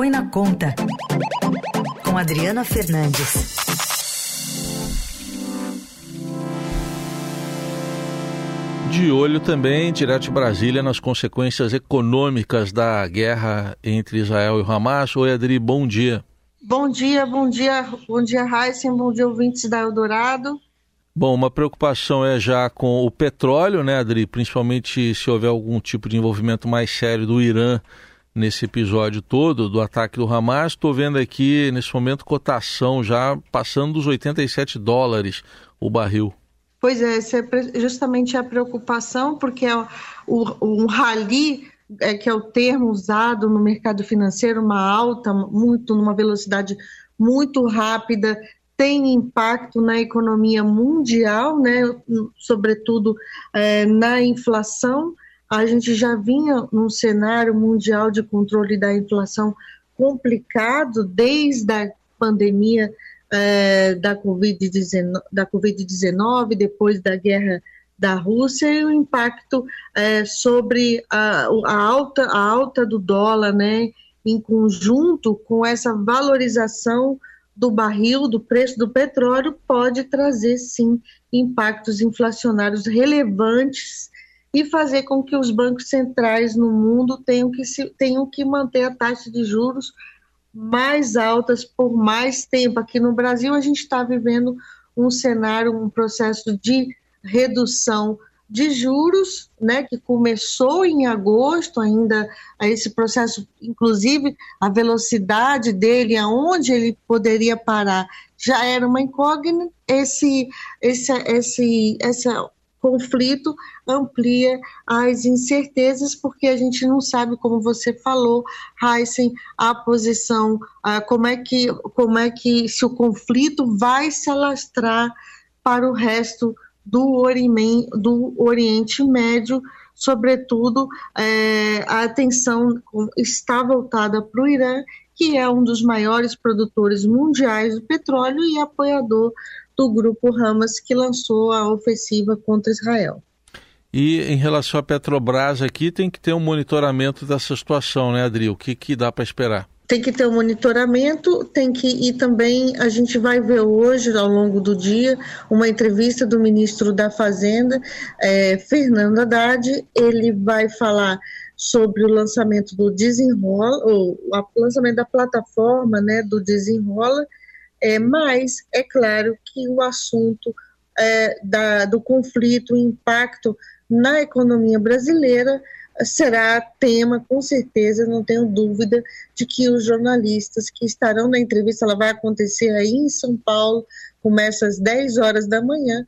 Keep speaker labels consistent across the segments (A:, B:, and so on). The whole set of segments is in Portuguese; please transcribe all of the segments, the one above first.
A: Põe na Conta, com Adriana Fernandes.
B: De olho também, direto de Brasília, nas consequências econômicas da guerra entre Israel e o Hamas. Oi, Adri, bom dia.
C: Bom dia, bom dia, bom dia, Heisen, bom dia, ouvintes da Eldorado.
B: Bom, uma preocupação é já com o petróleo, né, Adri? Principalmente se houver algum tipo de envolvimento mais sério do Irã nesse episódio todo do ataque do Hamas. Estou vendo aqui, nesse momento, cotação já passando dos 87 dólares o barril.
C: Pois é, essa é justamente a preocupação, porque é o, um rally, é, que é o termo usado no mercado financeiro, uma alta, muito, numa velocidade muito rápida, tem impacto na economia mundial, né, sobretudo é, na inflação, a gente já vinha num cenário mundial de controle da inflação complicado desde a pandemia é, da Covid-19, da COVID depois da guerra da Rússia e o impacto é, sobre a, a, alta, a alta do dólar, né, em conjunto com essa valorização do barril, do preço do petróleo, pode trazer sim impactos inflacionários relevantes e fazer com que os bancos centrais no mundo tenham que, se, tenham que manter a taxa de juros mais altas por mais tempo. Aqui no Brasil, a gente está vivendo um cenário, um processo de redução de juros, né, que começou em agosto, ainda esse processo, inclusive a velocidade dele, aonde ele poderia parar, já era uma incógnita. Esse, esse, esse, essa conflito amplia as incertezas, porque a gente não sabe, como você falou, Heisen, a posição, uh, como, é que, como é que se o conflito vai se alastrar para o resto do, Orime, do Oriente Médio, sobretudo é, a atenção está voltada para o Irã, que é um dos maiores produtores mundiais de petróleo e apoiador do grupo Hamas que lançou a ofensiva contra Israel.
B: E em relação à Petrobras aqui, tem que ter um monitoramento dessa situação, né, Adri? O que, que dá para esperar?
C: Tem que ter um monitoramento, tem que e também a gente vai ver hoje, ao longo do dia, uma entrevista do ministro da Fazenda, é, Fernando Haddad. Ele vai falar sobre o lançamento do Desenrola, ou o lançamento da plataforma né, do Desenrola, é, mas é claro que o assunto é, da, do conflito, o impacto na economia brasileira será tema, com certeza, não tenho dúvida de que os jornalistas que estarão na entrevista, ela vai acontecer aí em São Paulo, começa às 10 horas da manhã,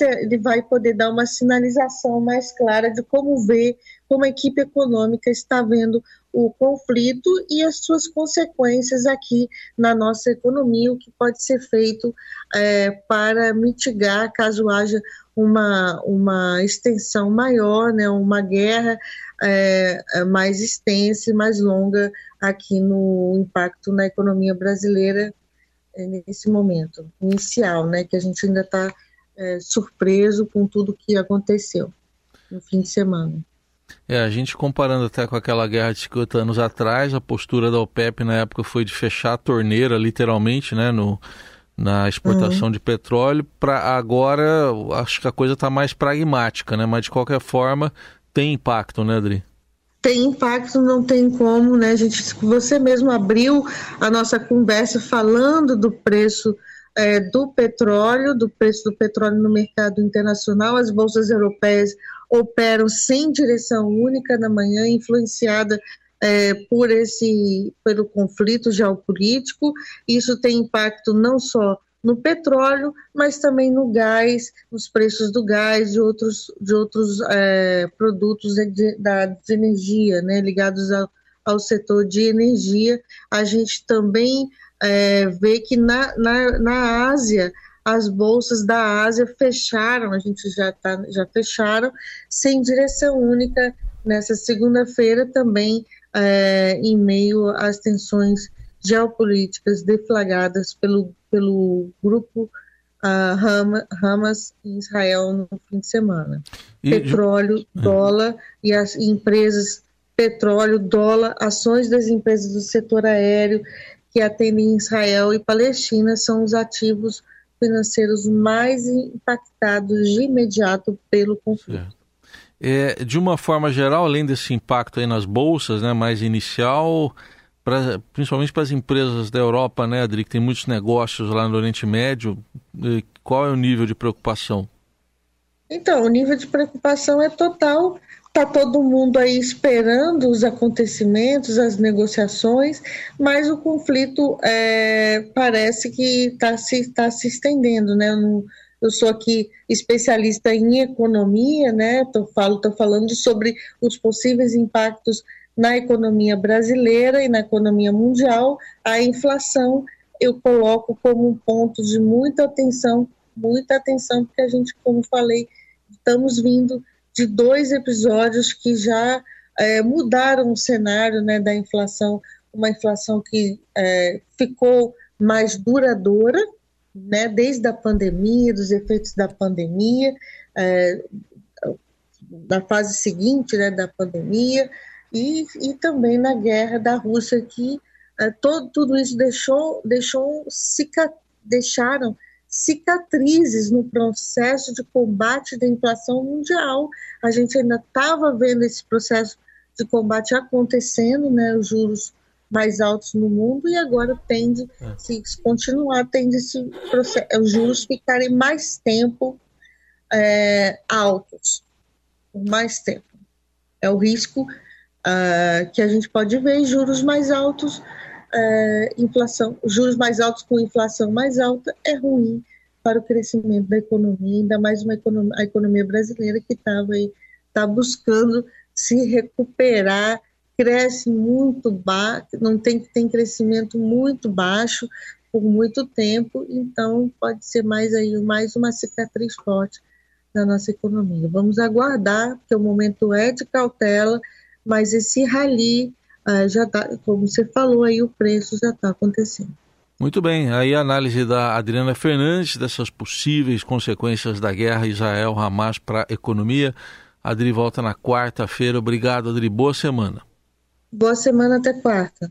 C: ele vai poder dar uma sinalização mais clara de como vê, como a equipe econômica está vendo o conflito e as suas consequências aqui na nossa economia, o que pode ser feito é, para mitigar caso haja uma, uma extensão maior, né, uma guerra é, é mais extensa e mais longa aqui no impacto na economia brasileira é, nesse momento inicial, né, que a gente ainda está é, surpreso com tudo que aconteceu no fim de semana.
B: É, a gente comparando até com aquela guerra de 50 anos atrás, a postura da OPEP na época foi de fechar a torneira, literalmente, né, no, na exportação uhum. de petróleo. Para agora, acho que a coisa está mais pragmática, né? Mas de qualquer forma, tem impacto, né, Adri?
C: Tem impacto, não tem como, né, gente? Você mesmo abriu a nossa conversa falando do preço é, do petróleo, do preço do petróleo no mercado internacional. As bolsas europeias operam sem direção única na manhã, influenciada é, por esse pelo conflito geopolítico. Isso tem impacto não só no petróleo, mas também no gás, nos preços do gás e outros, de outros é, produtos de, da de energia, né, ligados ao, ao setor de energia. A gente também é, vê que na, na, na Ásia as bolsas da Ásia fecharam, a gente já, tá, já fecharam, sem direção única nessa segunda-feira também, é, em meio às tensões geopolíticas deflagradas pelo, pelo grupo uh, Hamas em Israel no fim de semana. E, Petróleo, é. dólar e as empresas petróleo, dólar, ações das empresas do setor aéreo que atendem Israel e Palestina são os ativos financeiros mais impactados de imediato pelo conflito.
B: É, de uma forma geral, além desse impacto aí nas bolsas, né, mais inicial, pra, principalmente para as empresas da Europa, né, Adri, que tem muitos negócios lá no Oriente Médio, qual é o nível de preocupação?
C: Então, o nível de preocupação é total. Está todo mundo aí esperando os acontecimentos, as negociações, mas o conflito é, parece que está se, tá se estendendo, né? Eu, eu sou aqui especialista em economia, né? Tô, falo, tô falando sobre os possíveis impactos na economia brasileira e na economia mundial. A inflação eu coloco como um ponto de muita atenção, muita atenção, porque a gente, como falei, estamos vindo de dois episódios que já é, mudaram o cenário né, da inflação, uma inflação que é, ficou mais duradoura, né, desde a pandemia, dos efeitos da pandemia, é, da fase seguinte né, da pandemia, e, e também na guerra da Rússia, que é, todo, tudo isso deixou, deixou cica, deixaram cicatrizes no processo de combate da inflação mundial. A gente ainda estava vendo esse processo de combate acontecendo, né, os juros mais altos no mundo e agora tende, é. se continuar, tende esse processo, os juros ficarem mais tempo é, altos, por mais tempo. É o risco uh, que a gente pode ver, juros mais altos, uh, inflação, juros mais altos com inflação mais alta é ruim para o crescimento da economia, ainda mais uma economia, a economia brasileira que estava aí, está buscando se recuperar, cresce muito baixo, não tem, tem crescimento muito baixo por muito tempo, então pode ser mais aí mais uma cicatriz forte da nossa economia. Vamos aguardar, porque o momento é de cautela, mas esse rally uh, já está, como você falou aí, o preço já está acontecendo.
B: Muito bem, aí a análise da Adriana Fernandes dessas possíveis consequências da guerra Israel-Hamas para a economia. Adri volta na quarta-feira. Obrigado, Adri. Boa semana.
C: Boa semana até quarta.